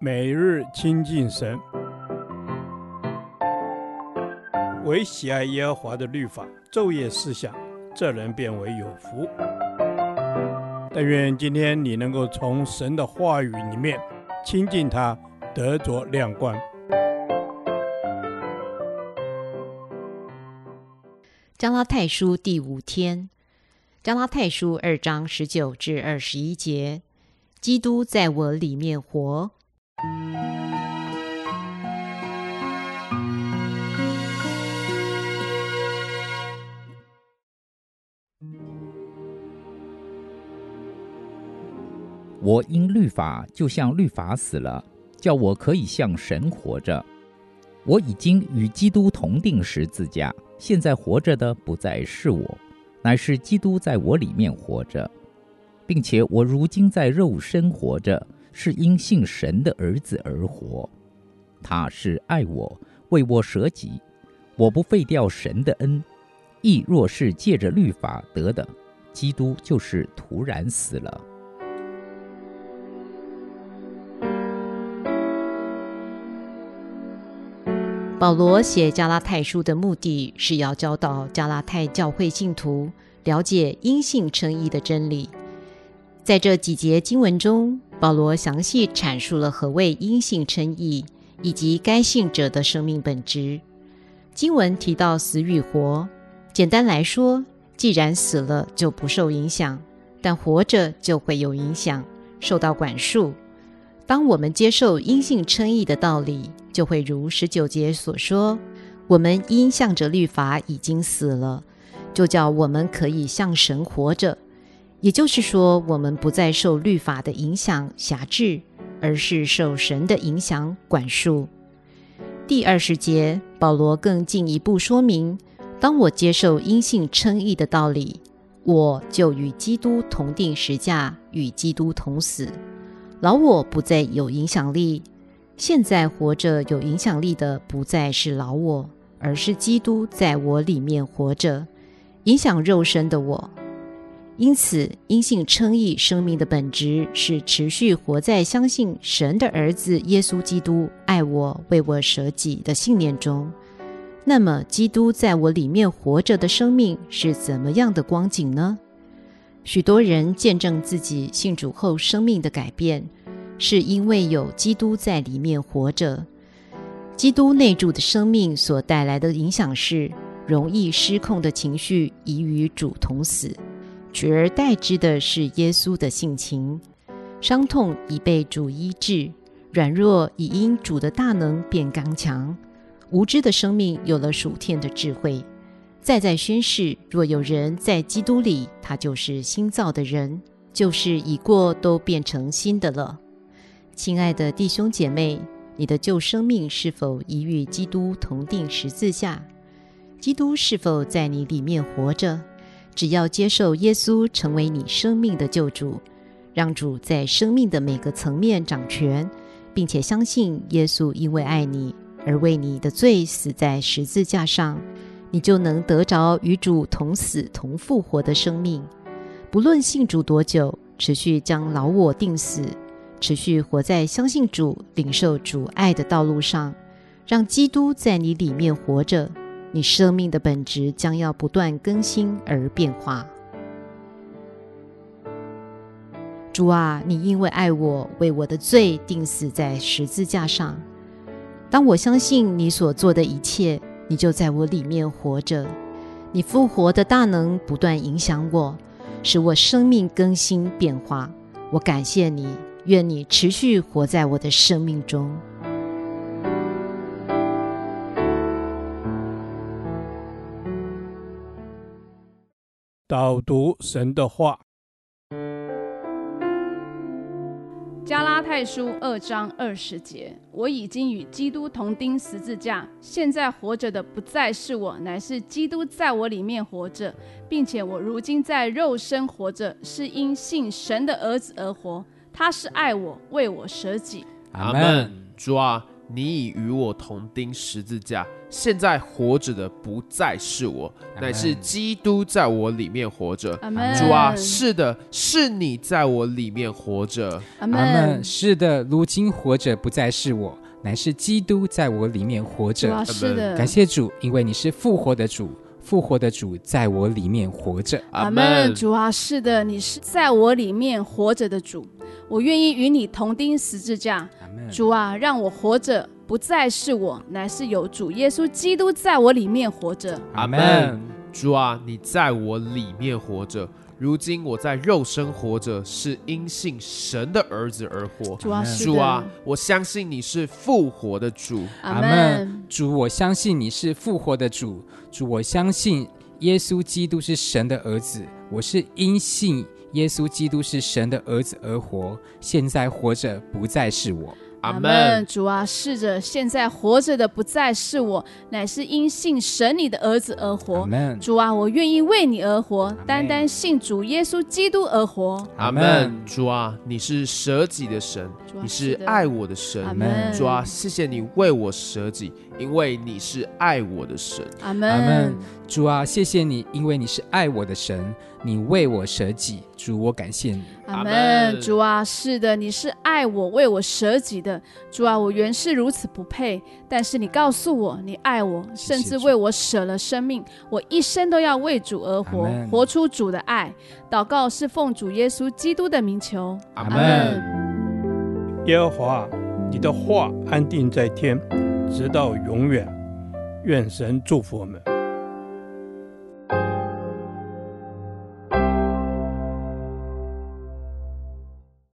每日亲近神，唯喜爱耶和华的律法，昼夜思想，这人便为有福。但愿今天你能够从神的话语里面亲近他，得着亮光。加拉太书第五天，加拉太书二章十九至二十一节，基督在我里面活。我因律法就像律法死了，叫我可以向神活着。我已经与基督同钉十字架，现在活着的不再是我，乃是基督在我里面活着，并且我如今在肉身活着，是因信神的儿子而活。他是爱我，为我舍己，我不废掉神的恩。义若是借着律法得的，基督就是徒然死了。保罗写加拉太书的目的是要教导加拉太教会信徒了解因信称义的真理。在这几节经文中，保罗详细阐述了何谓因性称义，以及该信者的生命本质。经文提到死与活，简单来说，既然死了就不受影响，但活着就会有影响，受到管束。当我们接受因性称义的道理，就会如十九节所说，我们因向着律法已经死了，就叫我们可以向神活着。也就是说，我们不再受律法的影响辖制，而是受神的影响管束。第二十节，保罗更进一步说明，当我接受因信称义的道理，我就与基督同钉十架，与基督同死。老我不再有影响力，现在活着有影响力的不再是老我，而是基督在我里面活着，影响肉身的我。因此，因信称义生命的本质是持续活在相信神的儿子耶稣基督爱我、为我舍己的信念中。那么，基督在我里面活着的生命是怎么样的光景呢？许多人见证自己信主后生命的改变，是因为有基督在里面活着。基督内住的生命所带来的影响是，容易失控的情绪已与主同死，取而代之的是耶稣的性情。伤痛已被主医治，软弱已因主的大能变刚强。无知的生命有了属天的智慧。再再宣誓，若有人在基督里，他就是新造的人，旧事已过，都变成新的了。亲爱的弟兄姐妹，你的旧生命是否已与基督同钉十字架？基督是否在你里面活着？只要接受耶稣成为你生命的救主，让主在生命的每个层面掌权，并且相信耶稣因为爱你而为你的罪死在十字架上。你就能得着与主同死同复活的生命。不论信主多久，持续将老我定死，持续活在相信主、领受主爱的道路上，让基督在你里面活着，你生命的本质将要不断更新而变化。主啊，你因为爱我，为我的罪钉死在十字架上。当我相信你所做的一切。你就在我里面活着，你复活的大能不断影响我，使我生命更新变化。我感谢你，愿你持续活在我的生命中。导读神的话。加拉太书二章二十节：我已经与基督同钉十字架，现在活着的不再是我，乃是基督在我里面活着，并且我如今在肉身活着，是因信神的儿子而活。他是爱我，为我舍己。阿门。主啊，你已与我同钉十字架，现在活着的不再是我，乃是基督在我里面活着。主啊，是的，是你在我里面活着。阿门。是的，如今活着不再是我，乃是基督在我里面活着。主啊，是的。感谢主，因为你是复活的主。复活的主在我里面活着，阿门。主啊，是的，你是在我里面活着的主，我愿意与你同钉十字架。主啊，让我活着不再是我，乃是有主耶稣基督在我里面活着。阿门。主啊，你在我里面活着。如今我在肉身活着，是因信神的儿子而活。主啊，主啊，我相信你是复活的主。阿门。主，我相信你是复活的主。主，我相信耶稣基督是神的儿子。我是因信耶稣基督是神的儿子而活。现在活着不再是我。阿门，主啊，是着，现在活着的不再是我，乃是因信神你的儿子而活。阿门，主啊，我愿意为你而活，单单信主耶稣基督而活。阿门，主啊，你是舍己的神，你是爱我的神。阿门，主啊，谢谢你为我舍己。因为你是爱我的神，阿门。阿门。主啊，谢谢你，因为你是爱我的神，你为我舍己。主，我感谢你，阿门。主啊，是的，你是爱我、为我舍己的。主啊，我原是如此不配，但是你告诉我，你爱我，甚至为我舍了生命。我一生都要为主而活，活出主的爱。祷告是奉主耶稣基督的名求，阿门。耶和华，你的话安定在天。直到永远，愿神祝福我们。